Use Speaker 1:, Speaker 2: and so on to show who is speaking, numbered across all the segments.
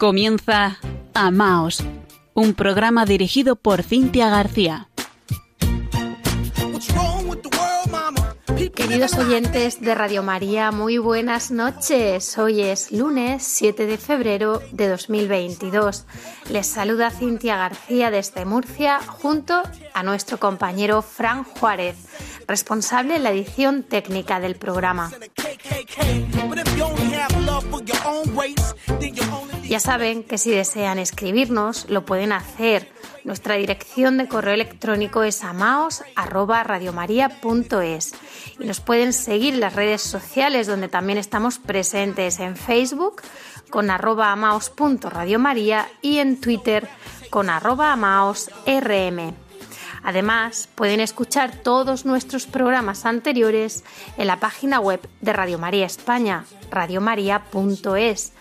Speaker 1: Comienza Amaos, un programa dirigido por Cintia García.
Speaker 2: Queridos oyentes de Radio María, muy buenas noches. Hoy es lunes 7 de febrero de 2022. Les saluda Cintia García desde Murcia junto a nuestro compañero Fran Juárez, responsable de la edición técnica del programa. Ya saben que si desean escribirnos lo pueden hacer. Nuestra dirección de correo electrónico es amaos@radiomaria.es y nos pueden seguir en las redes sociales donde también estamos presentes en Facebook con arroba amaos.radiomaria y en Twitter con arroba amaosrm. Además, pueden escuchar todos nuestros programas anteriores en la página web de Radio María España, radiomaria.es,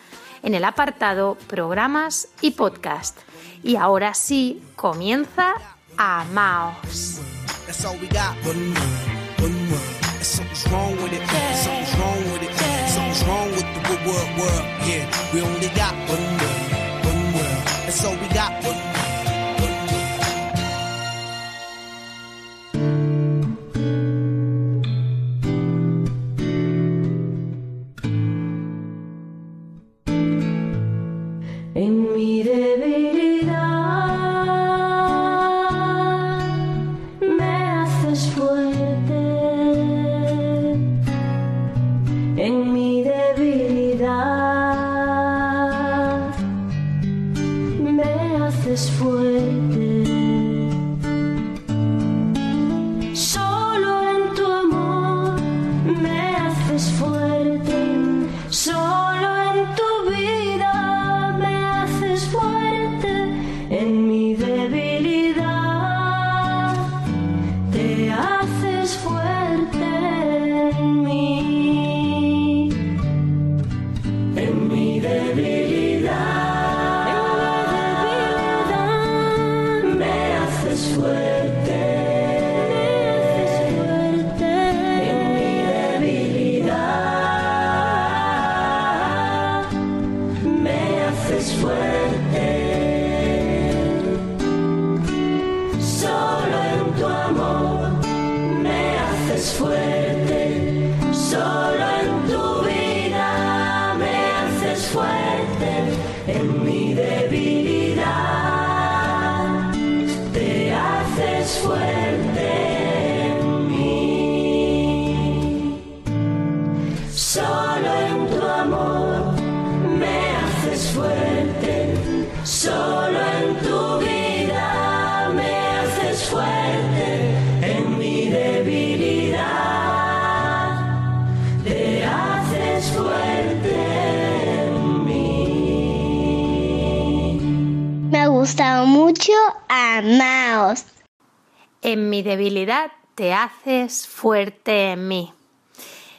Speaker 2: en el apartado Programas y Podcast. Y ahora sí, comienza Amaos.
Speaker 3: we it.
Speaker 2: En mi debilidad te haces fuerte en mí.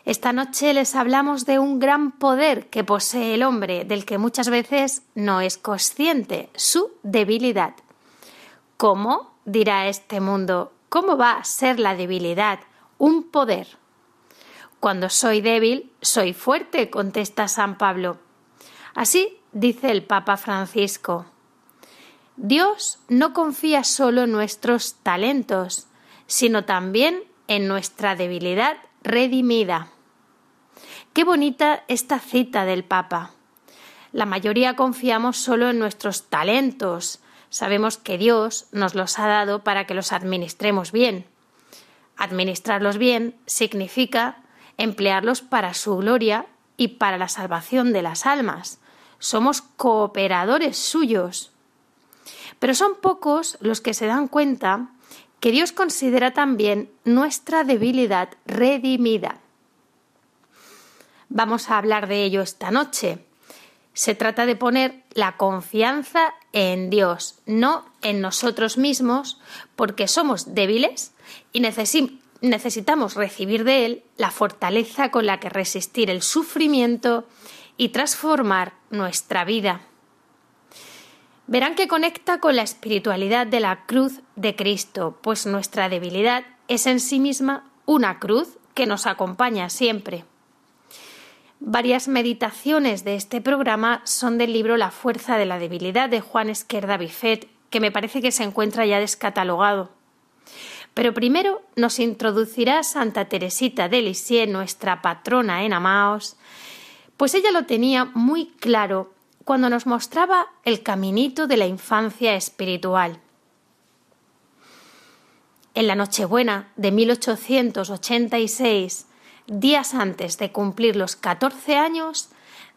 Speaker 2: Esta noche les hablamos de un gran poder que posee el hombre, del que muchas veces no es consciente, su debilidad. ¿Cómo? dirá este mundo. ¿Cómo va a ser la debilidad un poder? Cuando soy débil, soy fuerte, contesta San Pablo. Así dice el Papa Francisco. Dios no confía solo en nuestros talentos, sino también en nuestra debilidad redimida. Qué bonita esta cita del Papa. La mayoría confiamos solo en nuestros talentos. Sabemos que Dios nos los ha dado para que los administremos bien. Administrarlos bien significa emplearlos para su gloria y para la salvación de las almas. Somos cooperadores suyos. Pero son pocos los que se dan cuenta que Dios considera también nuestra debilidad redimida. Vamos a hablar de ello esta noche. Se trata de poner la confianza en Dios, no en nosotros mismos, porque somos débiles y necesitamos recibir de Él la fortaleza con la que resistir el sufrimiento y transformar nuestra vida verán que conecta con la espiritualidad de la cruz de Cristo, pues nuestra debilidad es en sí misma una cruz que nos acompaña siempre. Varias meditaciones de este programa son del libro La fuerza de la debilidad de Juan Esquerda Bifet, que me parece que se encuentra ya descatalogado. Pero primero nos introducirá Santa Teresita de Lisieux, nuestra patrona en Amaos, pues ella lo tenía muy claro cuando nos mostraba el caminito de la infancia espiritual. En la Nochebuena de 1886, días antes de cumplir los catorce años,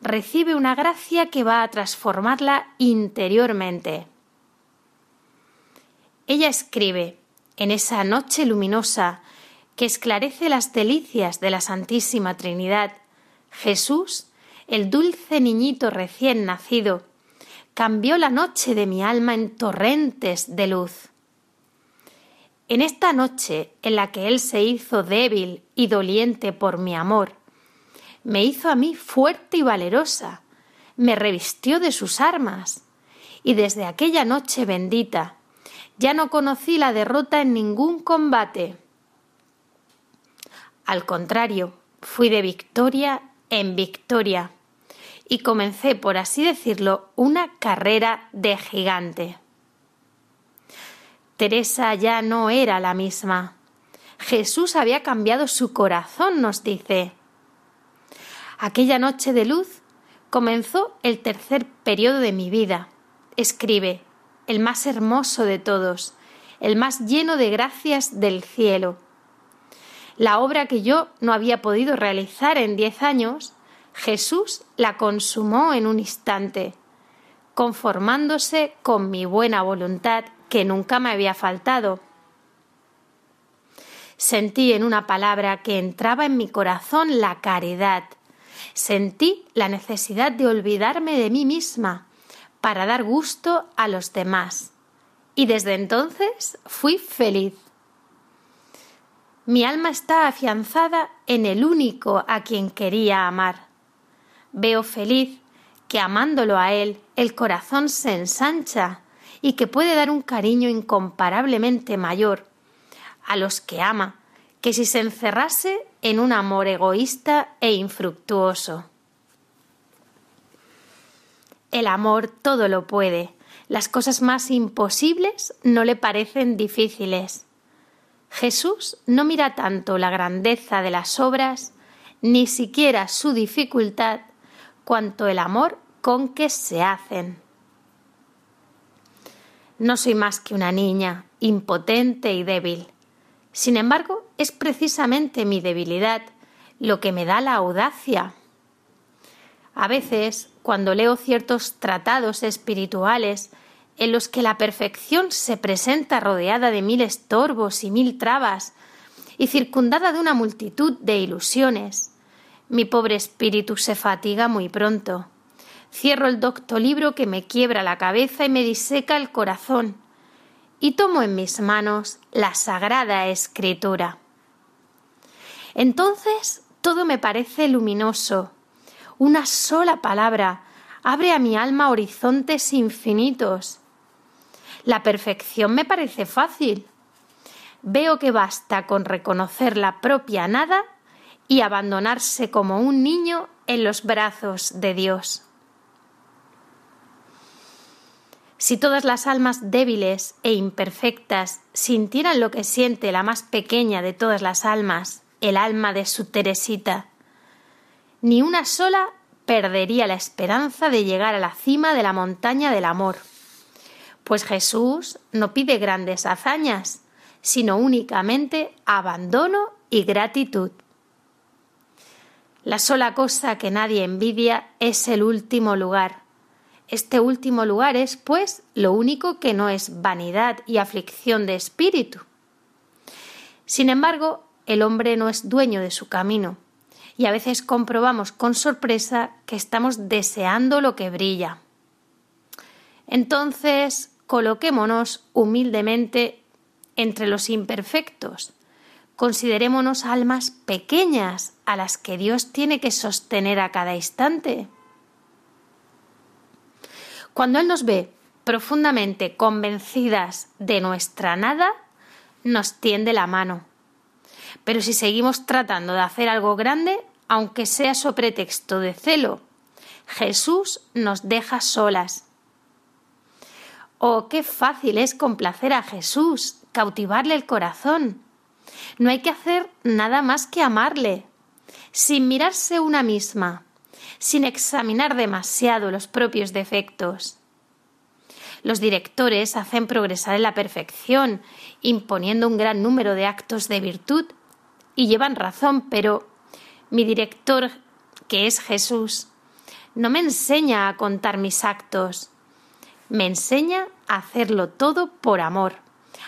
Speaker 2: recibe una gracia que va a transformarla interiormente. Ella escribe en esa noche luminosa que esclarece las delicias de la Santísima Trinidad, Jesús el dulce niñito recién nacido, cambió la noche de mi alma en torrentes de luz. En esta noche en la que Él se hizo débil y doliente por mi amor, me hizo a mí fuerte y valerosa, me revistió de sus armas, y desde aquella noche bendita ya no conocí la derrota en ningún combate. Al contrario, fui de victoria en victoria y comencé, por así decirlo, una carrera de gigante. Teresa ya no era la misma. Jesús había cambiado su corazón, nos dice. Aquella noche de luz comenzó el tercer periodo de mi vida. Escribe, el más hermoso de todos, el más lleno de gracias del cielo. La obra que yo no había podido realizar en diez años, Jesús la consumó en un instante, conformándose con mi buena voluntad que nunca me había faltado. Sentí en una palabra que entraba en mi corazón la caridad. Sentí la necesidad de olvidarme de mí misma para dar gusto a los demás. Y desde entonces fui feliz. Mi alma está afianzada en el único a quien quería amar. Veo feliz que amándolo a él el corazón se ensancha y que puede dar un cariño incomparablemente mayor a los que ama que si se encerrase en un amor egoísta e infructuoso. El amor todo lo puede. Las cosas más imposibles no le parecen difíciles. Jesús no mira tanto la grandeza de las obras, ni siquiera su dificultad, cuanto el amor con que se hacen. No soy más que una niña, impotente y débil. Sin embargo, es precisamente mi debilidad lo que me da la audacia. A veces, cuando leo ciertos tratados espirituales en los que la perfección se presenta rodeada de mil estorbos y mil trabas, y circundada de una multitud de ilusiones, mi pobre espíritu se fatiga muy pronto. Cierro el docto libro que me quiebra la cabeza y me diseca el corazón, y tomo en mis manos la sagrada escritura. Entonces todo me parece luminoso. Una sola palabra abre a mi alma horizontes infinitos. La perfección me parece fácil. Veo que basta con reconocer la propia nada y abandonarse como un niño en los brazos de Dios. Si todas las almas débiles e imperfectas sintieran lo que siente la más pequeña de todas las almas, el alma de su Teresita, ni una sola perdería la esperanza de llegar a la cima de la montaña del amor. Pues Jesús no pide grandes hazañas, sino únicamente abandono y gratitud. La sola cosa que nadie envidia es el último lugar. Este último lugar es, pues, lo único que no es vanidad y aflicción de espíritu. Sin embargo, el hombre no es dueño de su camino, y a veces comprobamos con sorpresa que estamos deseando lo que brilla. Entonces, coloquémonos humildemente entre los imperfectos, Considerémonos almas pequeñas a las que Dios tiene que sostener a cada instante. Cuando Él nos ve profundamente convencidas de nuestra nada, nos tiende la mano. Pero si seguimos tratando de hacer algo grande, aunque sea su pretexto de celo. Jesús nos deja solas. Oh, qué fácil es complacer a Jesús, cautivarle el corazón. No hay que hacer nada más que amarle, sin mirarse una misma, sin examinar demasiado los propios defectos. Los directores hacen progresar en la perfección, imponiendo un gran número de actos de virtud, y llevan razón, pero mi director, que es Jesús, no me enseña a contar mis actos, me enseña a hacerlo todo por amor,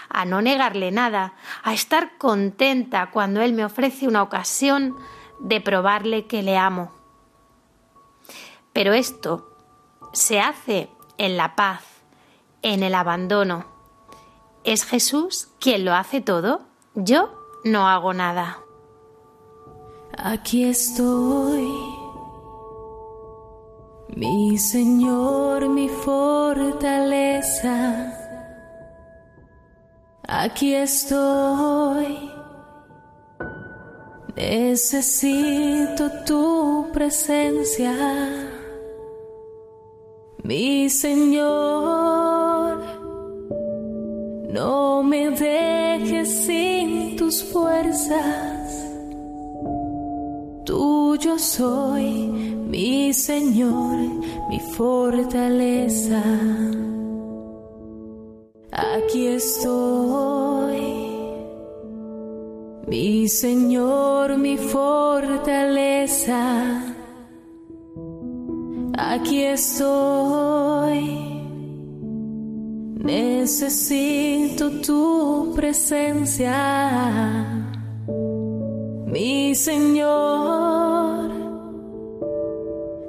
Speaker 2: a no negarle nada, a estar contenta cuando Él me ofrece una ocasión de probarle que le amo. Pero esto se hace en la paz, en el abandono. ¿Es Jesús quien lo hace todo? Yo no hago nada.
Speaker 4: Aquí estoy, mi Señor, mi fortaleza. Aquí estoy, necesito tu presencia, mi Señor. No me dejes sin tus fuerzas Tuyo soy, mi Señor, mi fortaleza. Aquí estoy, mi Señor, mi fortaleza. Aquí estoy. Necesito tu presencia mi Señor,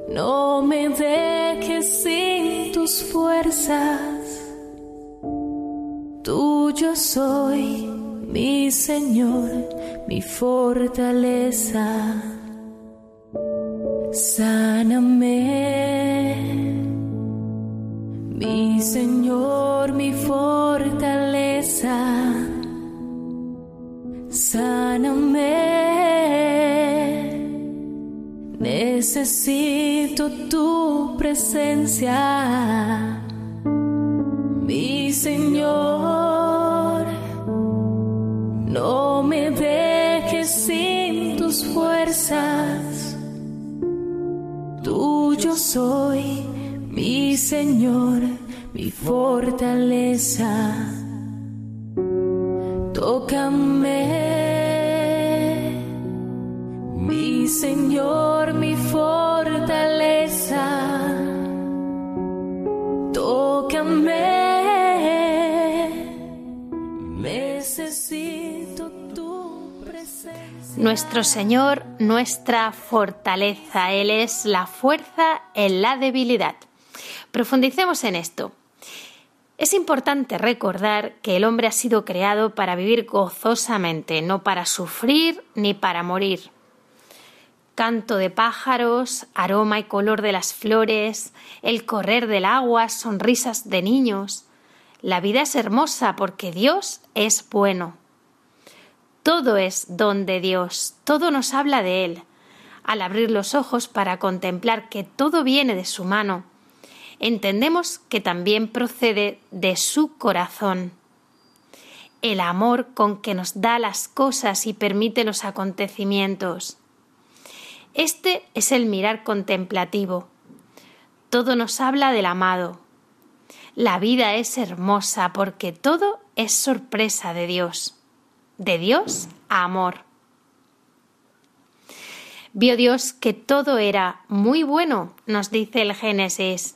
Speaker 4: no me dejes sin tus fuerzas. Tuyo soy, mi Señor, mi fortaleza. Sáname, mi Señor, mi fortaleza. Sáname. Necesito tu presencia, mi Señor. Señor, mi fortaleza. Tócame Señor, mi fortaleza. Tócame. Necesito tu presencia.
Speaker 2: Nuestro Señor, nuestra fortaleza. Él es la fuerza en la debilidad. Profundicemos en esto. Es importante recordar que el hombre ha sido creado para vivir gozosamente, no para sufrir ni para morir canto de pájaros, aroma y color de las flores, el correr del agua, sonrisas de niños. La vida es hermosa porque Dios es bueno. Todo es don de Dios, todo nos habla de Él. Al abrir los ojos para contemplar que todo viene de su mano, entendemos que también procede de su corazón. El amor con que nos da las cosas y permite los acontecimientos este es el mirar contemplativo. Todo nos habla del amado. La vida es hermosa porque todo es sorpresa de Dios. De Dios a amor. Vio Dios que todo era muy bueno, nos dice el Génesis.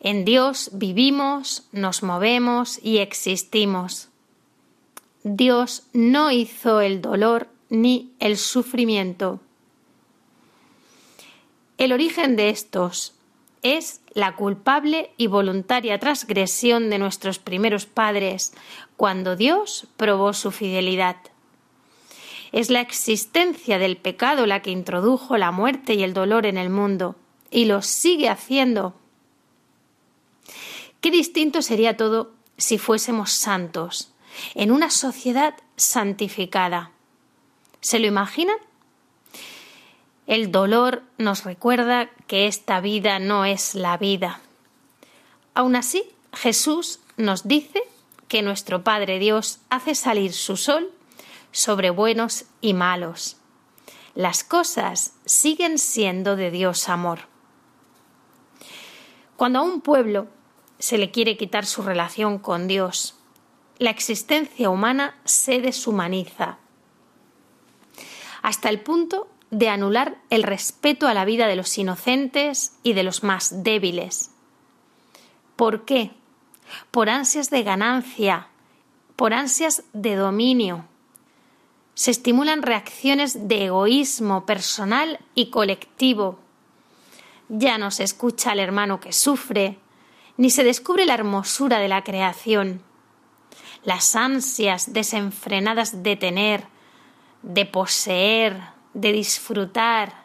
Speaker 2: En Dios vivimos, nos movemos y existimos. Dios no hizo el dolor ni el sufrimiento. El origen de estos es la culpable y voluntaria transgresión de nuestros primeros padres cuando Dios probó su fidelidad. Es la existencia del pecado la que introdujo la muerte y el dolor en el mundo, y lo sigue haciendo. Qué distinto sería todo si fuésemos santos, en una sociedad santificada. ¿Se lo imaginan? El dolor nos recuerda que esta vida no es la vida. Aún así, Jesús nos dice que nuestro Padre Dios hace salir su sol sobre buenos y malos. Las cosas siguen siendo de Dios amor. Cuando a un pueblo se le quiere quitar su relación con Dios, la existencia humana se deshumaniza, hasta el punto de anular el respeto a la vida de los inocentes y de los más débiles. ¿Por qué? Por ansias de ganancia, por ansias de dominio. Se estimulan reacciones de egoísmo personal y colectivo. Ya no se escucha al hermano que sufre, ni se descubre la hermosura de la creación. Las ansias desenfrenadas de tener, de poseer, de disfrutar,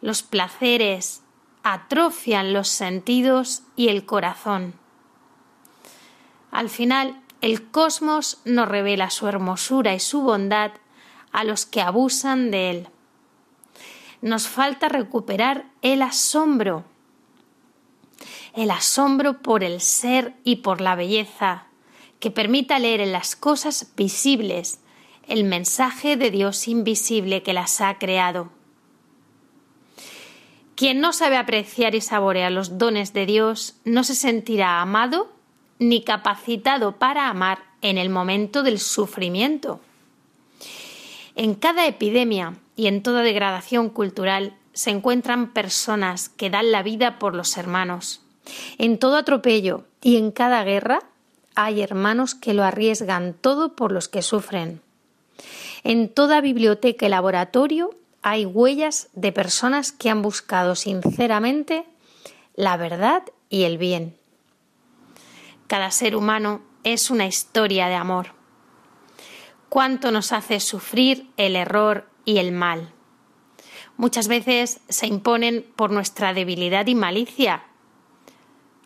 Speaker 2: los placeres, atrofian los sentidos y el corazón. Al final, el cosmos nos revela su hermosura y su bondad a los que abusan de él. Nos falta recuperar el asombro, el asombro por el ser y por la belleza, que permita leer en las cosas visibles el mensaje de Dios invisible que las ha creado. Quien no sabe apreciar y saborear los dones de Dios no se sentirá amado ni capacitado para amar en el momento del sufrimiento. En cada epidemia y en toda degradación cultural se encuentran personas que dan la vida por los hermanos. En todo atropello y en cada guerra hay hermanos que lo arriesgan todo por los que sufren. En toda biblioteca y laboratorio hay huellas de personas que han buscado sinceramente la verdad y el bien. Cada ser humano es una historia de amor. Cuánto nos hace sufrir el error y el mal. Muchas veces se imponen por nuestra debilidad y malicia.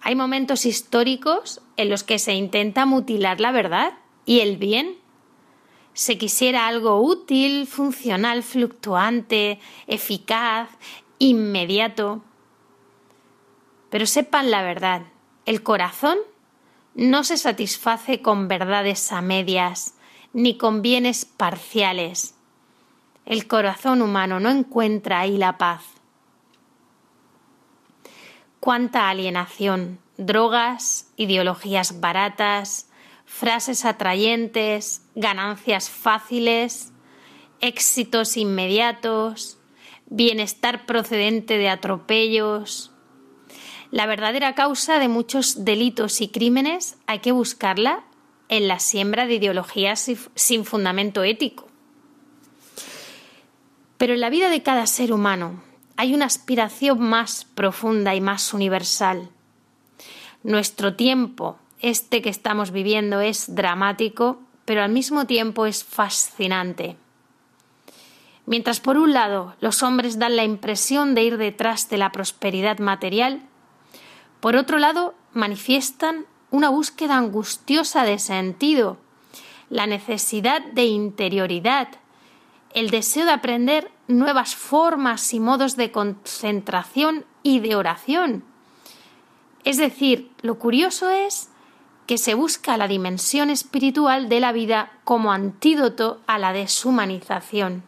Speaker 2: Hay momentos históricos en los que se intenta mutilar la verdad y el bien se quisiera algo útil, funcional, fluctuante, eficaz, inmediato. Pero sepan la verdad, el corazón no se satisface con verdades a medias, ni con bienes parciales. El corazón humano no encuentra ahí la paz. Cuánta alienación, drogas, ideologías baratas, frases atrayentes, ganancias fáciles, éxitos inmediatos, bienestar procedente de atropellos. La verdadera causa de muchos delitos y crímenes hay que buscarla en la siembra de ideologías sin fundamento ético. Pero en la vida de cada ser humano hay una aspiración más profunda y más universal. Nuestro tiempo, este que estamos viviendo es dramático, pero al mismo tiempo es fascinante. Mientras por un lado los hombres dan la impresión de ir detrás de la prosperidad material, por otro lado manifiestan una búsqueda angustiosa de sentido, la necesidad de interioridad, el deseo de aprender nuevas formas y modos de concentración y de oración. Es decir, lo curioso es que se busca la dimensión espiritual de la vida como antídoto a la deshumanización.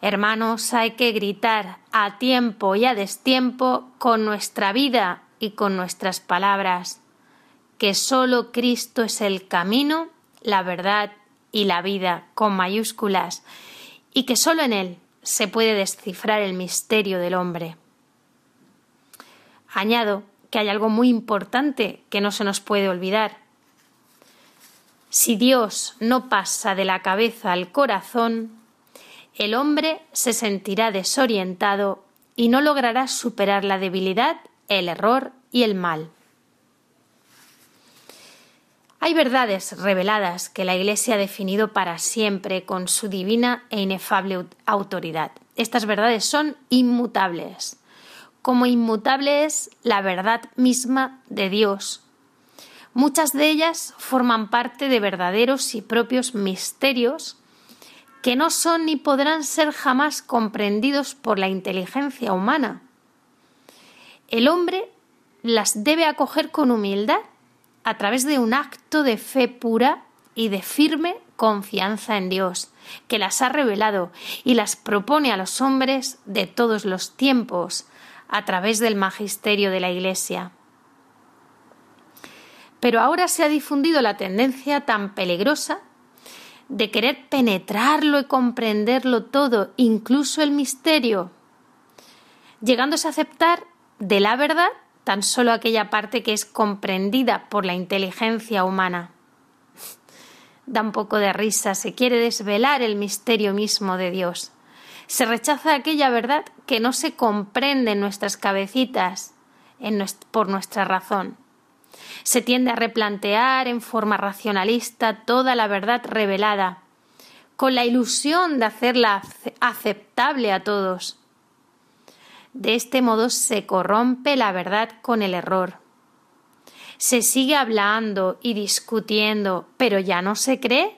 Speaker 2: Hermanos, hay que gritar a tiempo y a destiempo con nuestra vida y con nuestras palabras que solo Cristo es el camino, la verdad y la vida con mayúsculas y que solo en Él se puede descifrar el misterio del hombre. Añado que hay algo muy importante que no se nos puede olvidar. Si Dios no pasa de la cabeza al corazón, el hombre se sentirá desorientado y no logrará superar la debilidad, el error y el mal. Hay verdades reveladas que la Iglesia ha definido para siempre con su divina e inefable autoridad. Estas verdades son inmutables como inmutable es la verdad misma de Dios. Muchas de ellas forman parte de verdaderos y propios misterios que no son ni podrán ser jamás comprendidos por la inteligencia humana. El hombre las debe acoger con humildad a través de un acto de fe pura y de firme confianza en Dios, que las ha revelado y las propone a los hombres de todos los tiempos a través del magisterio de la Iglesia. Pero ahora se ha difundido la tendencia tan peligrosa de querer penetrarlo y comprenderlo todo, incluso el misterio, llegándose a aceptar de la verdad tan solo aquella parte que es comprendida por la inteligencia humana da un poco de risa, se quiere desvelar el misterio mismo de Dios. Se rechaza aquella verdad que no se comprende en nuestras cabecitas por nuestra razón. Se tiende a replantear en forma racionalista toda la verdad revelada, con la ilusión de hacerla aceptable a todos. De este modo se corrompe la verdad con el error se sigue hablando y discutiendo, pero ya no se cree,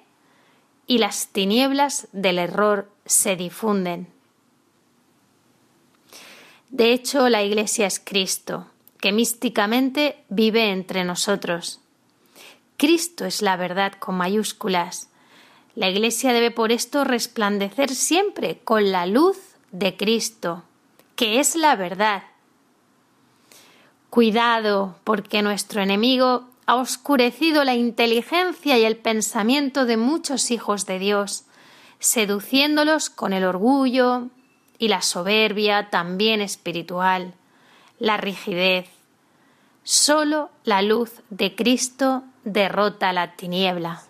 Speaker 2: y las tinieblas del error se difunden. De hecho, la Iglesia es Cristo, que místicamente vive entre nosotros. Cristo es la verdad con mayúsculas. La Iglesia debe por esto resplandecer siempre con la luz de Cristo, que es la verdad, Cuidado, porque nuestro enemigo ha oscurecido la inteligencia y el pensamiento de muchos hijos de Dios, seduciéndolos con el orgullo y la soberbia también espiritual, la rigidez. Solo la luz de Cristo derrota la tiniebla.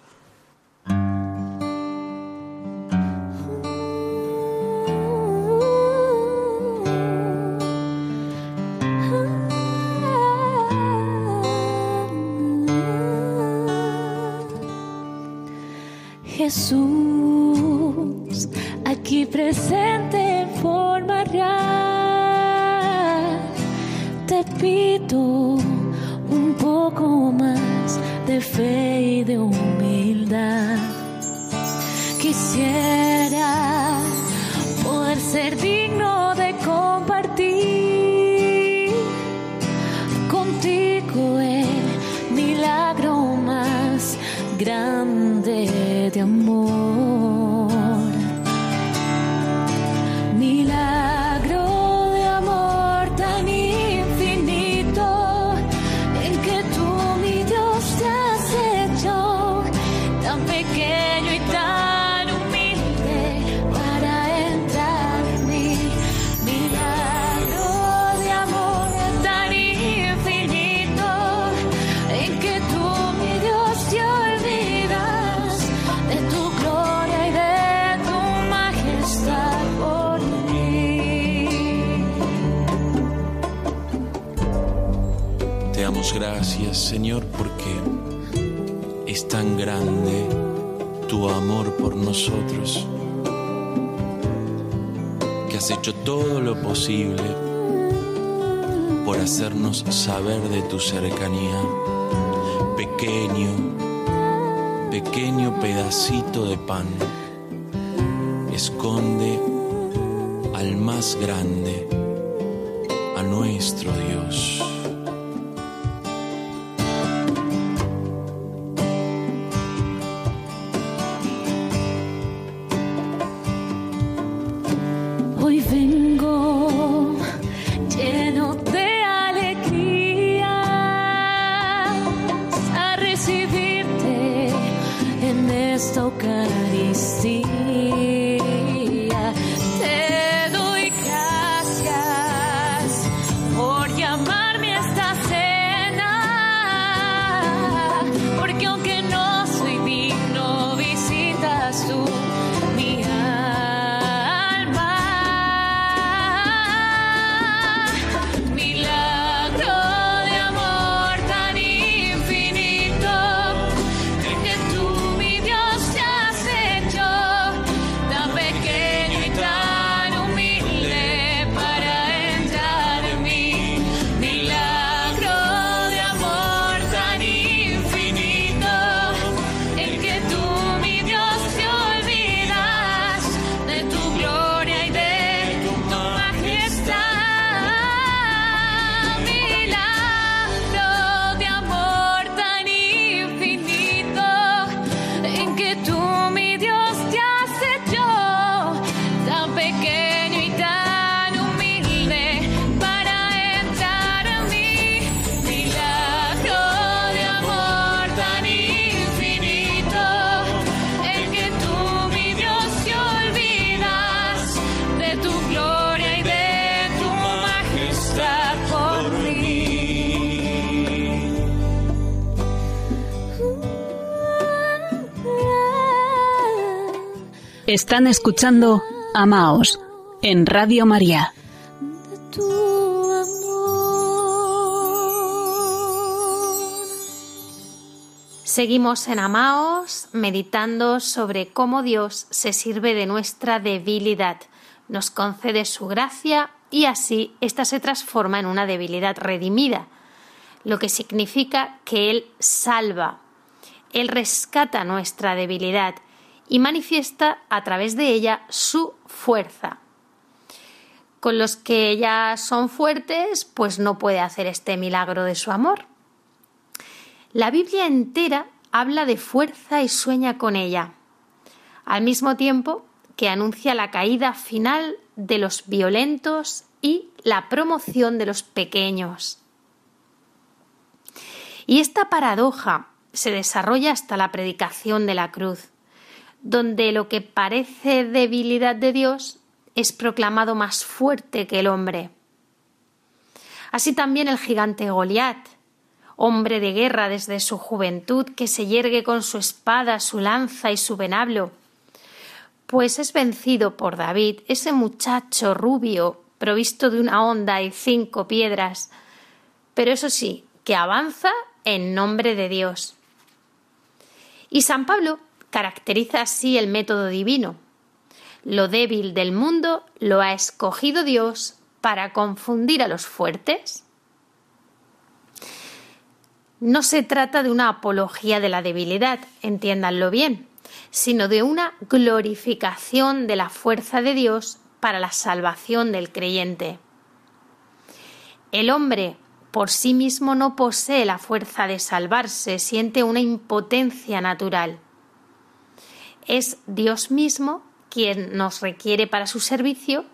Speaker 4: Quisiera
Speaker 5: gracias, Señor, porque es tan grande tu amor por nosotros, que has hecho todo lo posible por hacernos saber de tu cercanía. Pequeño, pequeño pedacito de pan esconde al más grande, a nuestro Dios.
Speaker 1: Están escuchando Amaos en Radio María.
Speaker 2: Seguimos en Amaos meditando sobre cómo Dios se sirve de nuestra debilidad, nos concede su gracia y así ésta se transforma en una debilidad redimida, lo que significa que Él salva, Él rescata nuestra debilidad y manifiesta a través de ella su fuerza. Con los que ya son fuertes, pues no puede hacer este milagro de su amor. La Biblia entera habla de fuerza y sueña con ella, al mismo tiempo que anuncia la caída final de los violentos y la promoción de los pequeños. Y esta paradoja se desarrolla hasta la predicación de la cruz, donde lo que parece debilidad de Dios es proclamado más fuerte que el hombre. Así también el gigante Goliat, hombre de guerra desde su juventud, que se yergue con su espada, su lanza y su venablo, pues es vencido por David, ese muchacho rubio, provisto de una honda y cinco piedras, pero eso sí, que avanza en nombre de Dios. Y San Pablo caracteriza así el método divino. Lo débil del mundo lo ha escogido Dios para confundir a los fuertes. No se trata de una apología de la debilidad, entiéndanlo bien, sino de una glorificación de la fuerza de Dios para la salvación del creyente. El hombre por sí mismo no posee la fuerza de salvarse, siente una impotencia natural. Es Dios mismo quien nos requiere para su servicio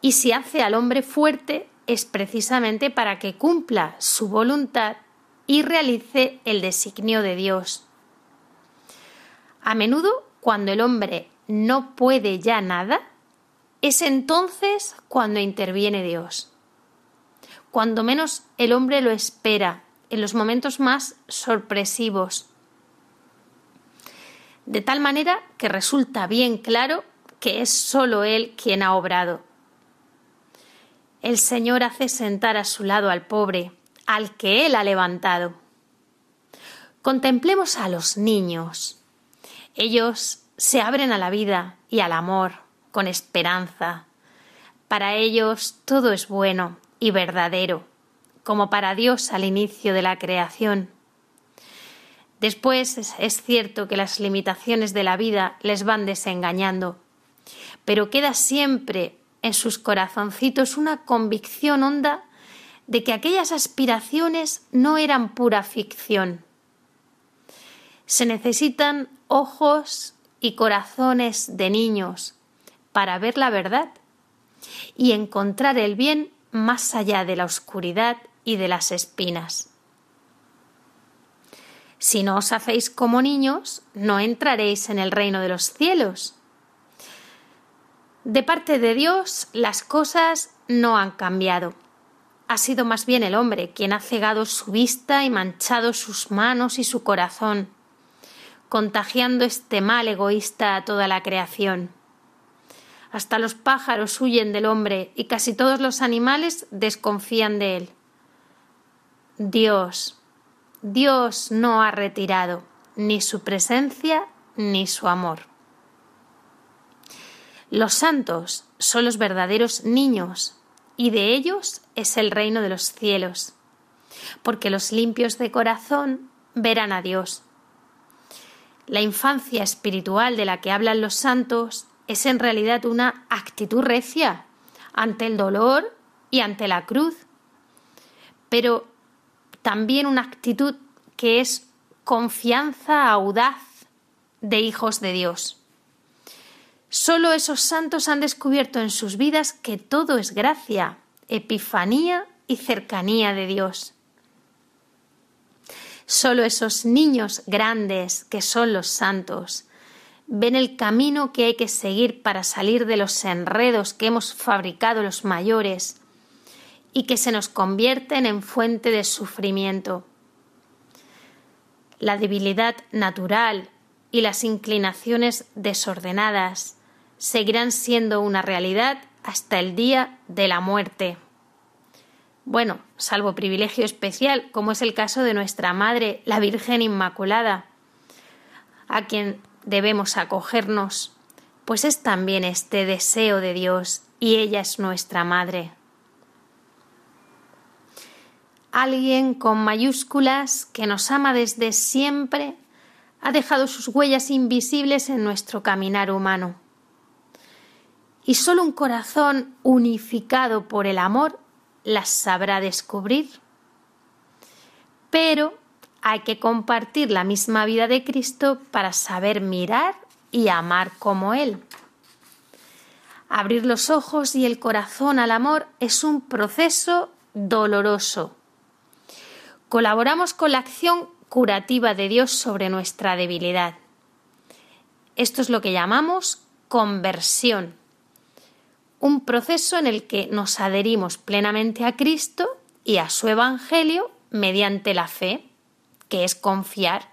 Speaker 2: y si hace al hombre fuerte es precisamente para que cumpla su voluntad y realice el designio de Dios. A menudo, cuando el hombre no puede ya nada, es entonces cuando interviene Dios. Cuando menos el hombre lo espera, en los momentos más sorpresivos. De tal manera que resulta bien claro que es sólo Él quien ha obrado. El Señor hace sentar a su lado al pobre, al que Él ha levantado. Contemplemos a los niños. Ellos se abren a la vida y al amor con esperanza. Para ellos todo es bueno y verdadero, como para Dios al inicio de la creación. Después es cierto que las limitaciones de la vida les van desengañando, pero queda siempre en sus corazoncitos una convicción honda de que aquellas aspiraciones no eran pura ficción. Se necesitan ojos y corazones de niños para ver la verdad y encontrar el bien más allá de la oscuridad y de las espinas. Si no os hacéis como niños, no entraréis en el reino de los cielos. De parte de Dios, las cosas no han cambiado. Ha sido más bien el hombre quien ha cegado su vista y manchado sus manos y su corazón, contagiando este mal egoísta a toda la creación. Hasta los pájaros huyen del hombre y casi todos los animales desconfían de él. Dios, Dios no ha retirado ni su presencia ni su amor. Los santos son los verdaderos niños y de ellos es el reino de los cielos, porque los limpios de corazón verán a Dios. La infancia espiritual de la que hablan los santos es en realidad una actitud recia ante el dolor y ante la cruz, pero también una actitud que es confianza audaz de hijos de Dios. Solo esos santos han descubierto en sus vidas que todo es gracia, epifanía y cercanía de Dios. Solo esos niños grandes que son los santos ven el camino que hay que seguir para salir de los enredos que hemos fabricado los mayores y que se nos convierten en fuente de sufrimiento. La debilidad natural y las inclinaciones desordenadas seguirán siendo una realidad hasta el día de la muerte. Bueno, salvo privilegio especial, como es el caso de nuestra Madre, la Virgen Inmaculada, a quien debemos acogernos, pues es también este deseo de Dios y ella es nuestra Madre. Alguien con mayúsculas que nos ama desde siempre ha dejado sus huellas invisibles en nuestro caminar humano. Y solo un corazón unificado por el amor las sabrá descubrir. Pero hay que compartir la misma vida de Cristo para saber mirar y amar como Él. Abrir los ojos y el corazón al amor es un proceso doloroso. Colaboramos con la acción curativa de Dios sobre nuestra debilidad. Esto es lo que llamamos conversión un proceso en el que nos adherimos plenamente a Cristo y a su Evangelio mediante la fe, que es confiar.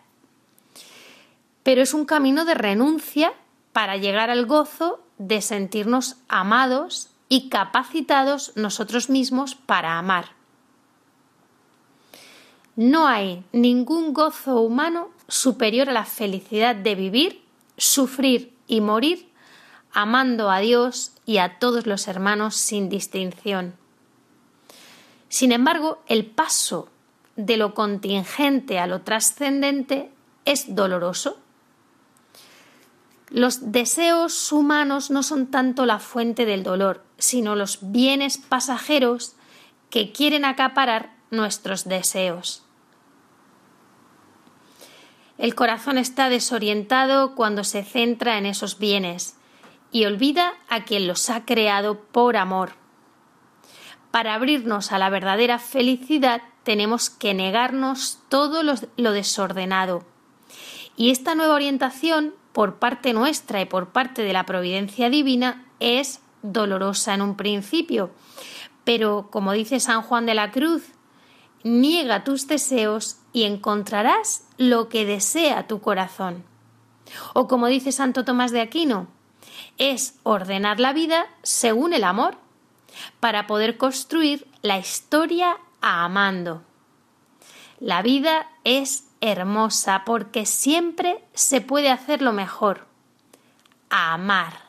Speaker 2: Pero es un camino de renuncia para llegar al gozo de sentirnos amados y capacitados nosotros mismos para amar. No hay ningún gozo humano superior a la felicidad de vivir, sufrir y morir amando a Dios y a todos los hermanos sin distinción. Sin embargo, el paso de lo contingente a lo trascendente es doloroso. Los deseos humanos no son tanto la fuente del dolor, sino los bienes pasajeros que quieren acaparar nuestros deseos. El corazón está desorientado cuando se centra en esos bienes y olvida a quien los ha creado por amor. Para abrirnos a la verdadera felicidad tenemos que negarnos todo lo, desordenado. Y esta nueva orientación, por parte nuestra y por parte de la providencia divina, es dolorosa en un principio. Pero, como dice San Juan de la Cruz, niega tus deseos y encontrarás lo que desea tu corazón. O como dice Santo Tomás de Aquino, es ordenar la vida según el amor para poder construir la historia amando. La vida es hermosa porque siempre se puede hacer lo mejor, amar.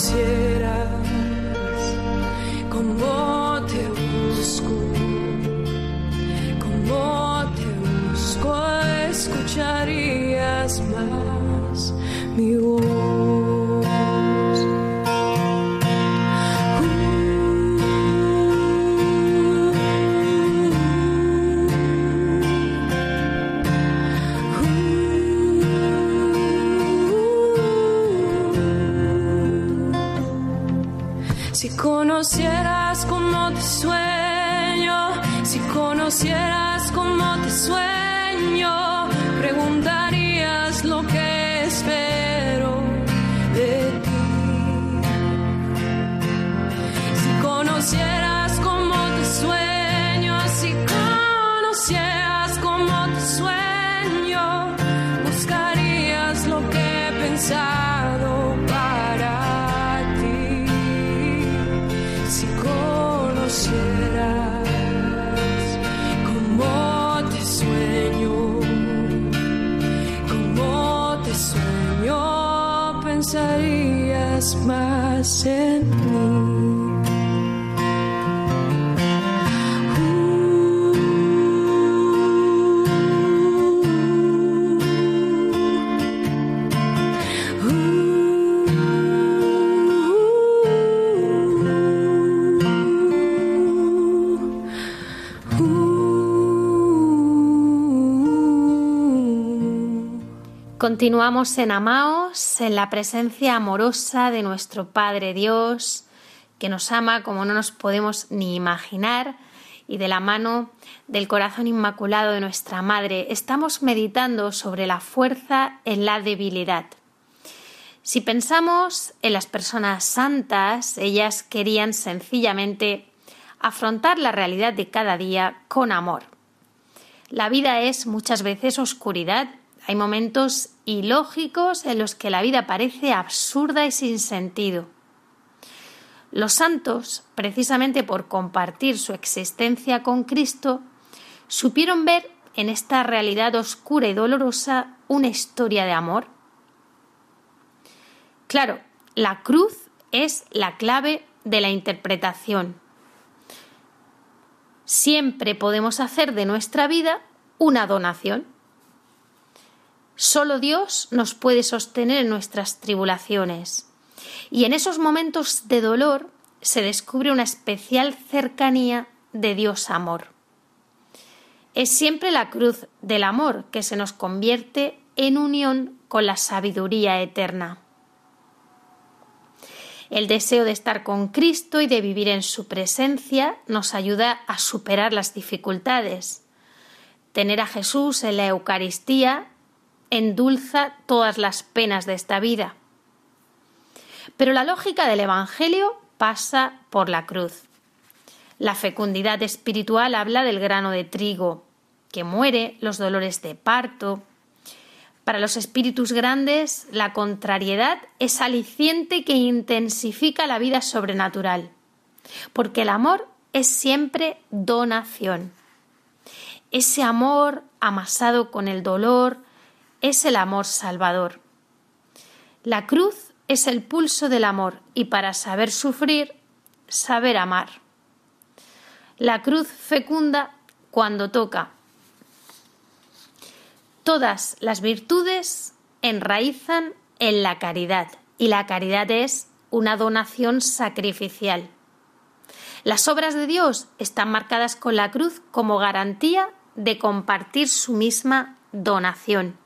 Speaker 6: 些。
Speaker 2: Continuamos en Amaos, en la presencia amorosa de nuestro Padre Dios, que nos ama como no nos podemos ni imaginar, y de la mano del corazón inmaculado de nuestra Madre. Estamos meditando sobre la fuerza en la debilidad. Si pensamos en las personas santas, ellas querían sencillamente afrontar la realidad de cada día con amor. La vida es muchas veces oscuridad hay momentos ilógicos en los que la vida parece absurda y sin sentido. Los santos, precisamente por compartir su existencia con Cristo, supieron ver en esta realidad oscura y dolorosa una historia de amor. Claro, la cruz es la clave de la interpretación. Siempre podemos hacer de nuestra vida una donación. Solo Dios nos puede sostener en nuestras tribulaciones. Y en esos momentos de dolor se descubre una especial cercanía de Dios amor. Es siempre la cruz del amor que se nos convierte en unión con la sabiduría eterna. El deseo de estar con Cristo y de vivir en su presencia nos ayuda a superar las dificultades. Tener a Jesús en la Eucaristía endulza todas las penas de esta vida. Pero la lógica del Evangelio pasa por la cruz. La fecundidad espiritual habla del grano de trigo, que muere, los dolores de parto. Para los espíritus grandes, la contrariedad es aliciente que intensifica la vida sobrenatural, porque el amor es siempre donación. Ese amor amasado con el dolor, es el amor salvador. La cruz es el pulso del amor y para saber sufrir, saber amar. La cruz fecunda cuando toca. Todas las virtudes enraizan en la caridad y la caridad es una donación sacrificial. Las obras de Dios están marcadas con la cruz como garantía de compartir su misma donación.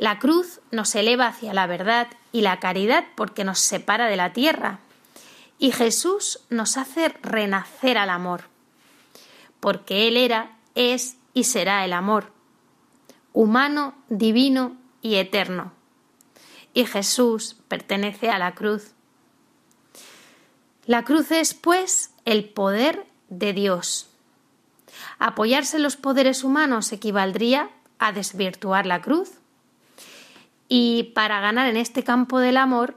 Speaker 2: La cruz nos eleva hacia la verdad y la caridad porque nos separa de la tierra. Y Jesús nos hace renacer al amor, porque Él era, es y será el amor, humano, divino y eterno. Y Jesús pertenece a la cruz. La cruz es, pues, el poder de Dios. Apoyarse en los poderes humanos equivaldría a desvirtuar la cruz. Y para ganar en este campo del amor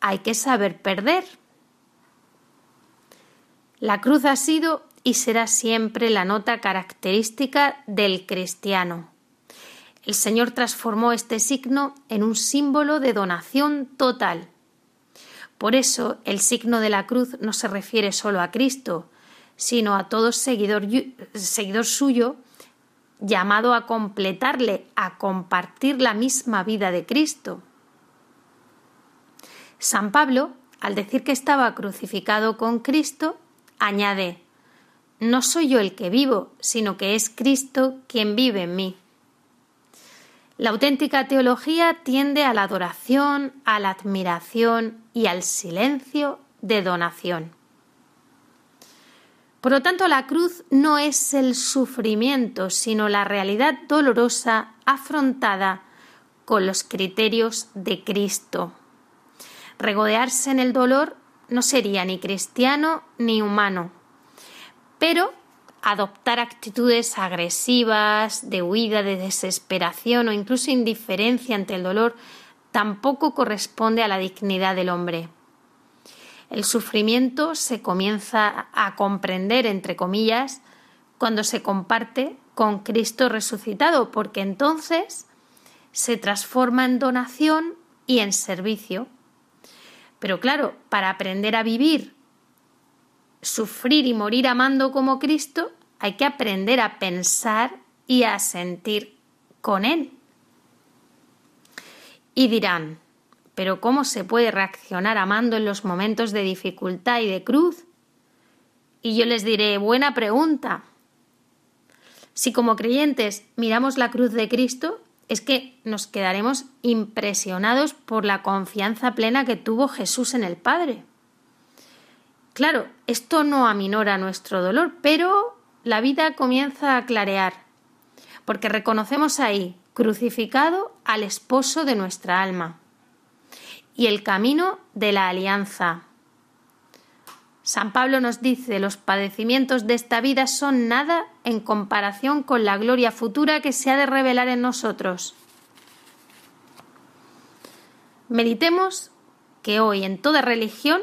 Speaker 2: hay que saber perder. La cruz ha sido y será siempre la nota característica del cristiano. El Señor transformó este signo en un símbolo de donación total. Por eso el signo de la cruz no se refiere solo a Cristo, sino a todo seguidor, seguidor suyo llamado a completarle, a compartir la misma vida de Cristo. San Pablo, al decir que estaba crucificado con Cristo, añade, no soy yo el que vivo, sino que es Cristo quien vive en mí. La auténtica teología tiende a la adoración, a la admiración y al silencio de donación. Por lo tanto, la cruz no es el sufrimiento, sino la realidad dolorosa afrontada con los criterios de Cristo. Regodearse en el dolor no sería ni cristiano ni humano, pero adoptar actitudes agresivas, de huida, de desesperación o incluso indiferencia ante el dolor tampoco corresponde a la dignidad del hombre. El sufrimiento se comienza a comprender, entre comillas, cuando se comparte con Cristo resucitado, porque entonces se transforma en donación y en servicio. Pero claro, para aprender a vivir sufrir y morir amando como Cristo, hay que aprender a pensar y a sentir con Él. Y dirán, pero ¿cómo se puede reaccionar amando en los momentos de dificultad y de cruz? Y yo les diré, buena pregunta. Si como creyentes miramos la cruz de Cristo, es que nos quedaremos impresionados por la confianza plena que tuvo Jesús en el Padre. Claro, esto no aminora nuestro dolor, pero la vida comienza a clarear, porque reconocemos ahí, crucificado, al esposo de nuestra alma y el camino de la alianza. San Pablo nos dice, los padecimientos de esta vida son nada en comparación con la gloria futura que se ha de revelar en nosotros. Meditemos que hoy en toda religión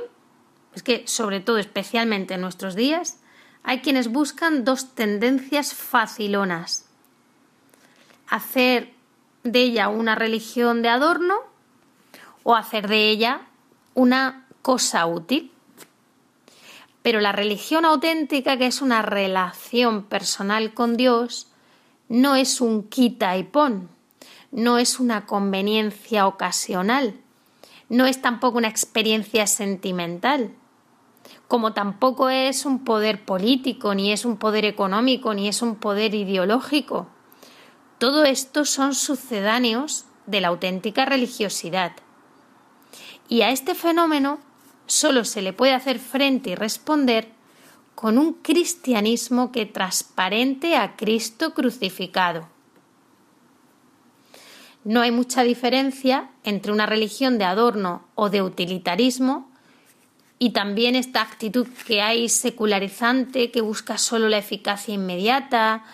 Speaker 2: es que, sobre todo, especialmente en nuestros días, hay quienes buscan dos tendencias facilonas. Hacer de ella una religión de adorno o hacer de ella una cosa útil. Pero la religión auténtica, que es una relación personal con Dios, no es un quita y pon, no es una conveniencia ocasional, no es tampoco una experiencia sentimental, como tampoco es un poder político, ni es un poder económico, ni es un poder ideológico. Todo esto son sucedáneos de la auténtica religiosidad. Y a este fenómeno solo se le puede hacer frente y responder con un cristianismo que transparente a Cristo crucificado. No hay mucha diferencia entre una religión de adorno o de utilitarismo y también esta actitud que hay secularizante que busca solo la eficacia inmediata,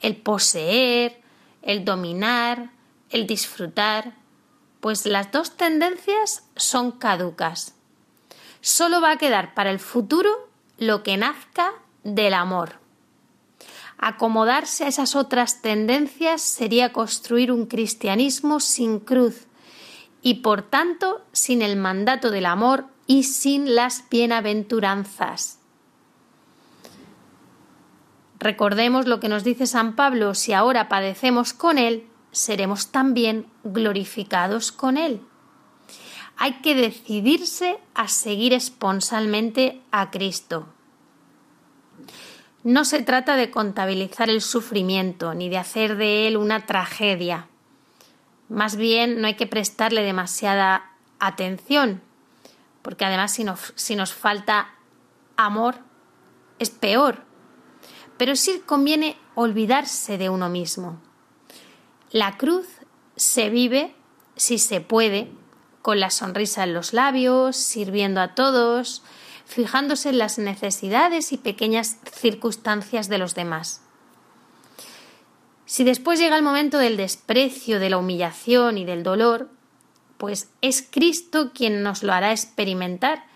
Speaker 2: el poseer, el dominar, el disfrutar, pues las dos tendencias son caducas. Solo va a quedar para el futuro lo que nazca del amor. Acomodarse a esas otras tendencias sería construir un cristianismo sin cruz y por tanto sin el mandato del amor y sin las bienaventuranzas. Recordemos lo que nos dice San Pablo, si ahora padecemos con Él, seremos también glorificados con Él. Hay que decidirse a seguir esponsalmente a Cristo. No se trata de contabilizar el sufrimiento ni de hacer de él una tragedia. Más bien no hay que prestarle demasiada atención, porque además si nos, si nos falta amor es peor. Pero sí conviene olvidarse de uno mismo. La cruz se vive, si se puede, con la sonrisa en los labios, sirviendo a todos, fijándose en las necesidades y pequeñas circunstancias de los demás. Si después llega el momento del desprecio, de la humillación y del dolor, pues es Cristo quien nos lo hará experimentar.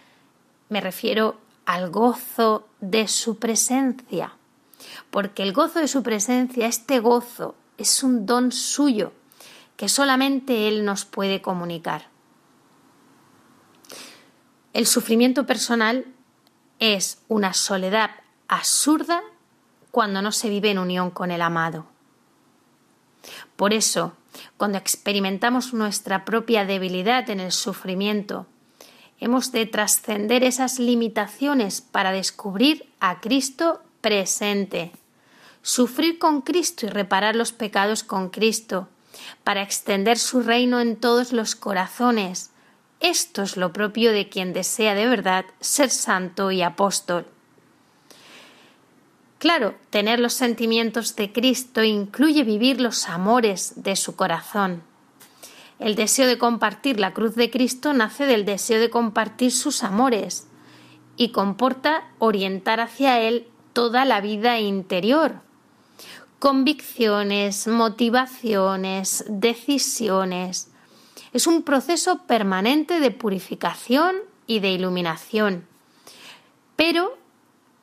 Speaker 2: Me refiero al gozo de su presencia, porque el gozo de su presencia, este gozo, es un don suyo que solamente Él nos puede comunicar. El sufrimiento personal es una soledad absurda cuando no se vive en unión con el amado. Por eso, cuando experimentamos nuestra propia debilidad en el sufrimiento, hemos de trascender esas limitaciones para descubrir a Cristo presente, sufrir con Cristo y reparar los pecados con Cristo, para extender su reino en todos los corazones. Esto es lo propio de quien desea de verdad ser santo y apóstol. Claro, tener los sentimientos de Cristo incluye vivir los amores de su corazón. El deseo de compartir la cruz de Cristo nace del deseo de compartir sus amores y comporta orientar hacia Él toda la vida interior. Convicciones, motivaciones, decisiones. Es un proceso permanente de purificación y de iluminación. Pero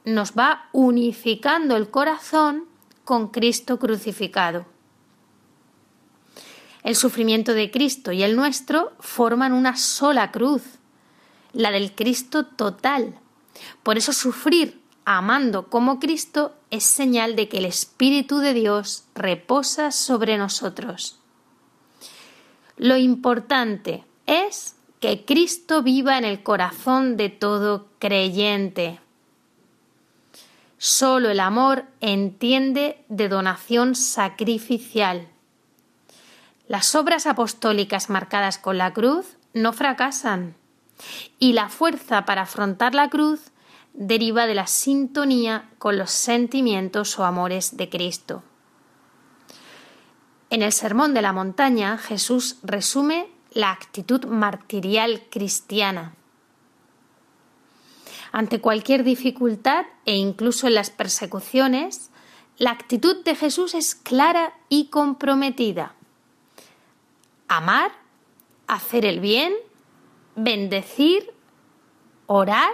Speaker 2: nos va unificando el corazón con Cristo crucificado. El sufrimiento de Cristo y el nuestro forman una sola cruz, la del Cristo total. Por eso sufrir amando como Cristo es señal de que el Espíritu de Dios reposa sobre nosotros. Lo importante es que Cristo viva en el corazón de todo creyente. Solo el amor entiende de donación sacrificial. Las obras apostólicas marcadas con la cruz no fracasan y la fuerza para afrontar la cruz deriva de la sintonía con los sentimientos o amores de Cristo. En el Sermón de la Montaña Jesús resume la actitud martirial cristiana ante cualquier dificultad e incluso en las persecuciones, la actitud de Jesús es clara y comprometida. Amar, hacer el bien, bendecir, orar.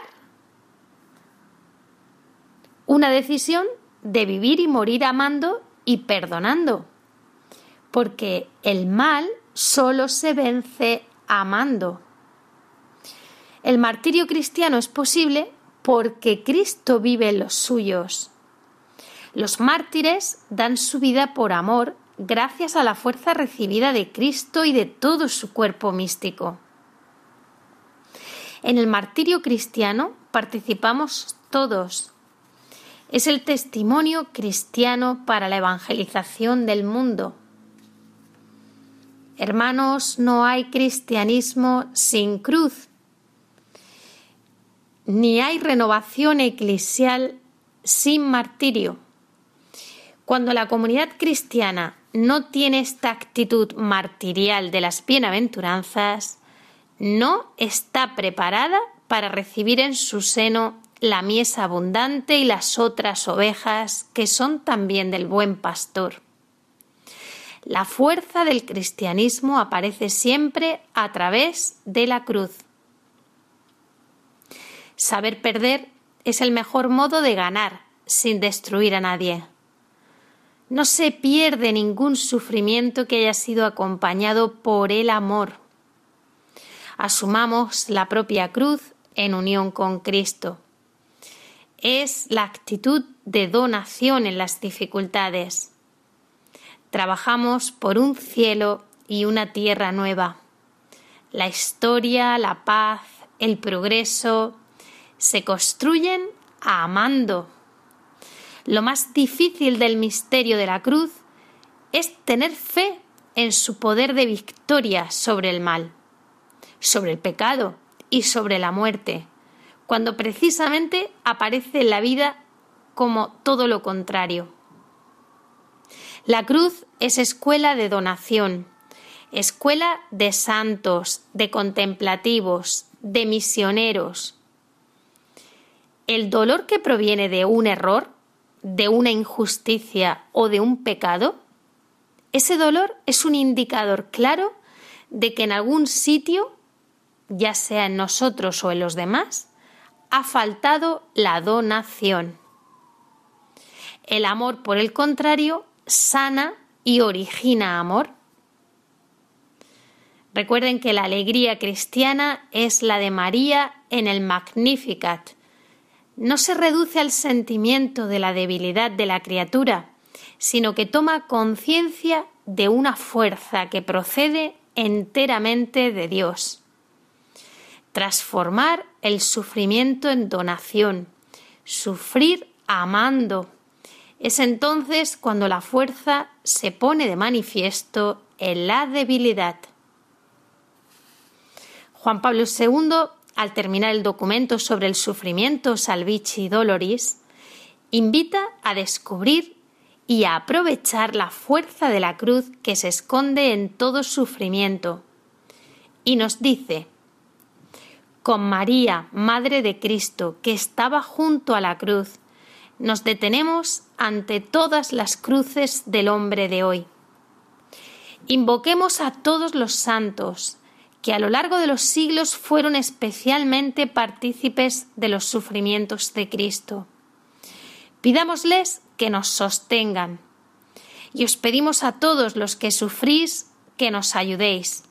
Speaker 2: Una decisión de vivir y morir amando y perdonando. Porque el mal solo se vence amando. El martirio cristiano es posible porque Cristo vive en los suyos. Los mártires dan su vida por amor gracias a la fuerza recibida de Cristo y de todo su cuerpo místico. En el martirio cristiano participamos todos. Es el testimonio cristiano para la evangelización del mundo. Hermanos, no hay cristianismo sin cruz ni hay renovación eclesial sin martirio. Cuando la comunidad cristiana no tiene esta actitud martirial de las bienaventuranzas, no está preparada para recibir en su seno la mies abundante y las otras ovejas que son también del buen pastor. La fuerza del cristianismo aparece siempre a través de la cruz. Saber perder es el mejor modo de ganar sin destruir a nadie. No se pierde ningún sufrimiento que haya sido acompañado por el amor. Asumamos la propia cruz en unión con Cristo. Es la actitud de donación en las dificultades. Trabajamos por un cielo y una tierra nueva. La historia, la paz, el progreso, se construyen amando. Lo más difícil del misterio de la cruz es tener fe en su poder de victoria sobre el mal, sobre el pecado y sobre la muerte, cuando precisamente aparece la vida como todo lo contrario. La cruz es escuela de donación, escuela de santos, de contemplativos, de misioneros, el dolor que proviene de un error, de una injusticia o de un pecado, ese dolor es un indicador claro de que en algún sitio, ya sea en nosotros o en los demás, ha faltado la donación. El amor, por el contrario, sana y origina amor. Recuerden que la alegría cristiana es la de María en el Magnificat, no se reduce al sentimiento de la debilidad de la criatura, sino que toma conciencia de una fuerza que procede enteramente de Dios. Transformar el sufrimiento en donación, sufrir amando. Es entonces cuando la fuerza se pone de manifiesto en la debilidad. Juan Pablo II al terminar el documento sobre el sufrimiento Salvici Doloris, invita a descubrir y a aprovechar la fuerza de la cruz que se esconde en todo sufrimiento. Y nos dice, con María, Madre de Cristo, que estaba junto a la cruz, nos detenemos ante todas las cruces del hombre de hoy. Invoquemos a todos los santos, que a lo largo de los siglos fueron especialmente partícipes de los sufrimientos de Cristo. Pidámosles que nos sostengan. Y os pedimos a todos los que sufrís que nos ayudéis.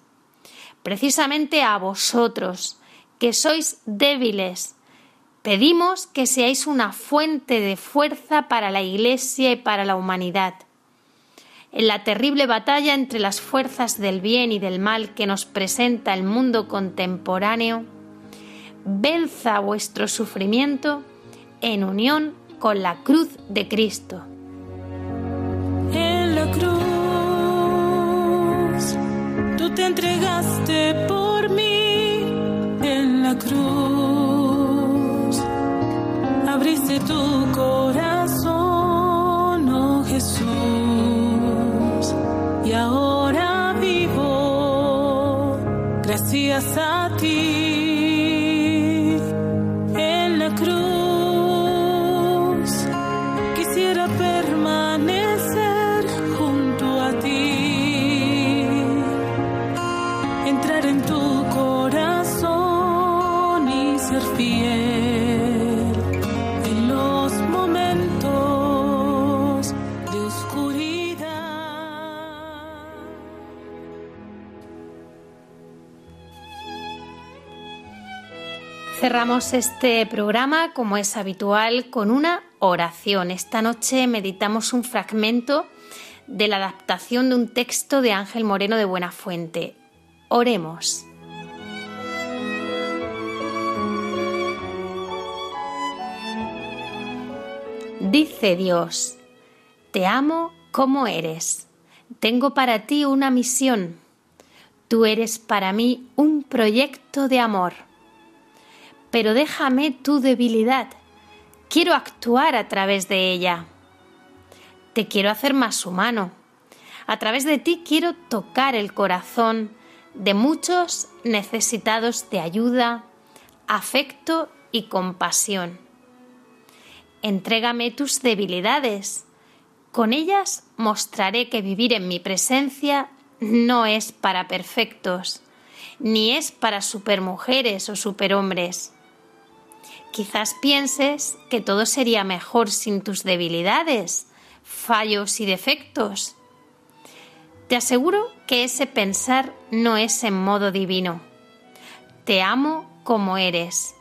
Speaker 2: Precisamente a vosotros, que sois débiles, pedimos que seáis una fuente de fuerza para la Iglesia y para la humanidad. En la terrible batalla entre las fuerzas del bien y del mal que nos presenta el mundo contemporáneo, venza vuestro sufrimiento en unión con la cruz de Cristo.
Speaker 4: En la cruz, tú te entregaste por mí. Cruz, abriste tu corazón, oh Jesús. Y ahora vivo, gracias a ti.
Speaker 2: Cerramos este programa, como es habitual, con una oración. Esta noche meditamos un fragmento de la adaptación de un texto de Ángel Moreno de Buenafuente. Oremos. Dice Dios, te amo como eres. Tengo para ti una misión. Tú eres para mí un proyecto de amor pero déjame tu debilidad. Quiero actuar a través de ella. Te quiero hacer más humano. A través de ti quiero tocar el corazón de muchos necesitados de ayuda, afecto y compasión. Entrégame tus debilidades. Con ellas mostraré que vivir en mi presencia no es para perfectos, ni es para supermujeres o superhombres. Quizás pienses que todo sería mejor sin tus debilidades, fallos y defectos. Te aseguro que ese pensar no es en modo divino. Te amo como eres.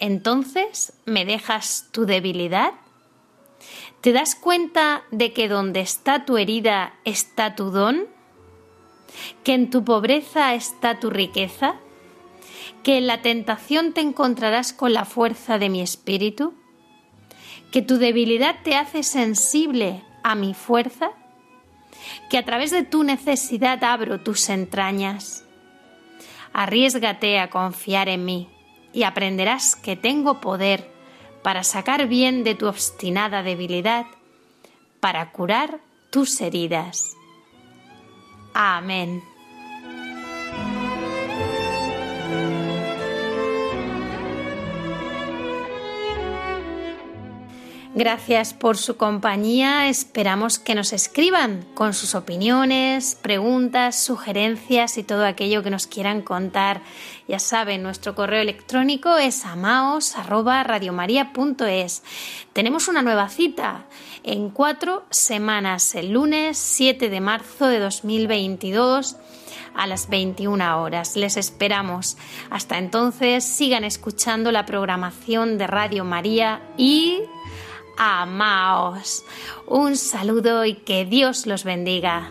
Speaker 2: Entonces, ¿me dejas tu debilidad? ¿Te das cuenta de que donde está tu herida está tu don? ¿Que en tu pobreza está tu riqueza? Que en la tentación te encontrarás con la fuerza de mi espíritu, que tu debilidad te hace sensible a mi fuerza, que a través de tu necesidad abro tus entrañas. Arriesgate a confiar en mí y aprenderás que tengo poder para sacar bien de tu obstinada debilidad, para curar tus heridas. Amén. Gracias por su compañía. Esperamos que nos escriban con sus opiniones, preguntas, sugerencias y todo aquello que nos quieran contar. Ya saben, nuestro correo electrónico es amaos@radiomaria.es. Tenemos una nueva cita en cuatro semanas, el lunes 7 de marzo de 2022 a las 21 horas. Les esperamos. Hasta entonces, sigan escuchando la programación de Radio María y amaos. Un saludo y que Dios los bendiga.